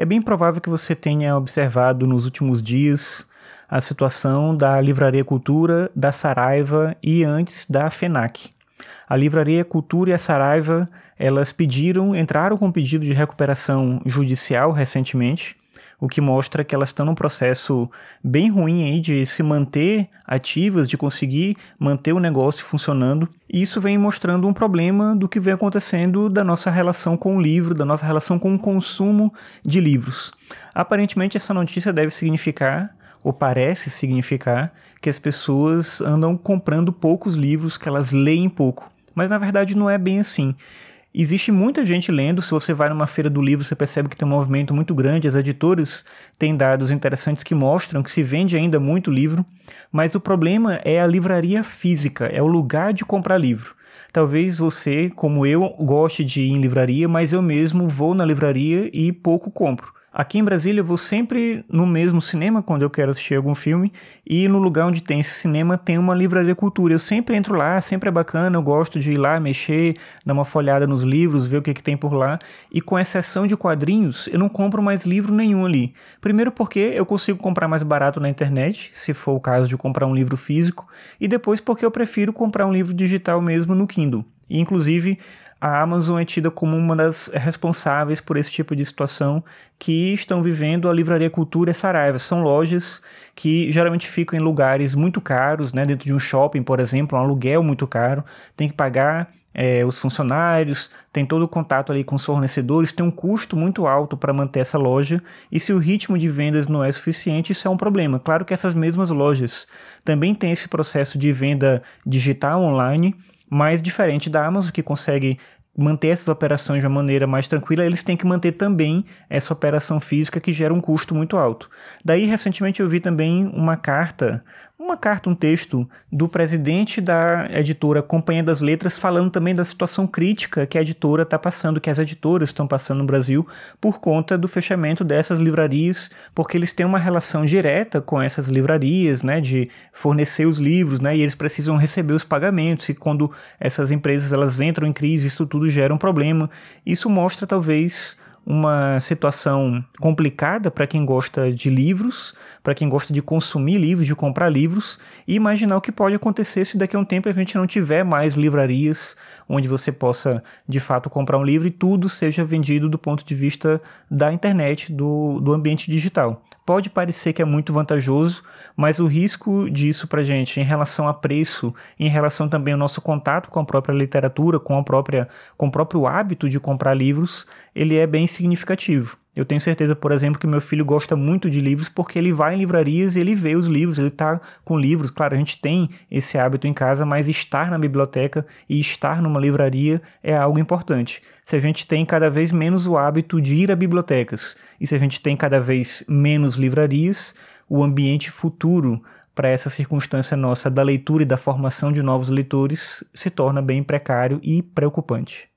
É bem provável que você tenha observado nos últimos dias a situação da Livraria Cultura, da Saraiva e antes da FENAC. A Livraria Cultura e a Saraiva, elas pediram, entraram com pedido de recuperação judicial recentemente, o que mostra que elas estão num processo bem ruim aí de se manter ativas, de conseguir manter o negócio funcionando. E isso vem mostrando um problema do que vem acontecendo da nossa relação com o livro, da nossa relação com o consumo de livros. Aparentemente, essa notícia deve significar ou parece significar que as pessoas andam comprando poucos livros, que elas leem pouco. Mas na verdade não é bem assim. Existe muita gente lendo. Se você vai numa feira do livro, você percebe que tem um movimento muito grande. As editoras têm dados interessantes que mostram que se vende ainda muito livro, mas o problema é a livraria física, é o lugar de comprar livro. Talvez você, como eu, goste de ir em livraria, mas eu mesmo vou na livraria e pouco compro. Aqui em Brasília eu vou sempre no mesmo cinema quando eu quero assistir algum filme e no lugar onde tem esse cinema tem uma livraria cultura. Eu sempre entro lá, sempre é bacana, eu gosto de ir lá mexer, dar uma folhada nos livros, ver o que, que tem por lá. E com exceção de quadrinhos, eu não compro mais livro nenhum ali. Primeiro porque eu consigo comprar mais barato na internet, se for o caso de comprar um livro físico, e depois porque eu prefiro comprar um livro digital mesmo no Kindle. E, inclusive, a Amazon é tida como uma das responsáveis por esse tipo de situação que estão vivendo a Livraria Cultura e Saraiva. São lojas que geralmente ficam em lugares muito caros, né, dentro de um shopping, por exemplo, um aluguel muito caro, tem que pagar é, os funcionários, tem todo o contato ali com os fornecedores, tem um custo muito alto para manter essa loja, e se o ritmo de vendas não é suficiente, isso é um problema. Claro que essas mesmas lojas também têm esse processo de venda digital online, mas diferente da Amazon, que consegue manter essas operações de uma maneira mais tranquila, eles têm que manter também essa operação física que gera um custo muito alto. Daí, recentemente, eu vi também uma carta uma carta, um texto do presidente da editora Companhia das Letras falando também da situação crítica que a editora está passando, que as editoras estão passando no Brasil por conta do fechamento dessas livrarias, porque eles têm uma relação direta com essas livrarias, né, de fornecer os livros, né, e eles precisam receber os pagamentos e quando essas empresas elas entram em crise, isso tudo gera um problema. Isso mostra talvez uma situação complicada para quem gosta de livros, para quem gosta de consumir livros, de comprar livros, e imaginar o que pode acontecer se daqui a um tempo a gente não tiver mais livrarias onde você possa de fato comprar um livro e tudo seja vendido do ponto de vista da internet, do, do ambiente digital. Pode parecer que é muito vantajoso, mas o risco disso para gente em relação a preço, em relação também ao nosso contato com a própria literatura, com a própria, com o próprio hábito de comprar livros, ele é bem significativo. Eu tenho certeza, por exemplo, que meu filho gosta muito de livros porque ele vai em livrarias e ele vê os livros, ele está com livros. Claro, a gente tem esse hábito em casa, mas estar na biblioteca e estar numa livraria é algo importante. Se a gente tem cada vez menos o hábito de ir a bibliotecas e se a gente tem cada vez menos livrarias, o ambiente futuro para essa circunstância nossa da leitura e da formação de novos leitores se torna bem precário e preocupante.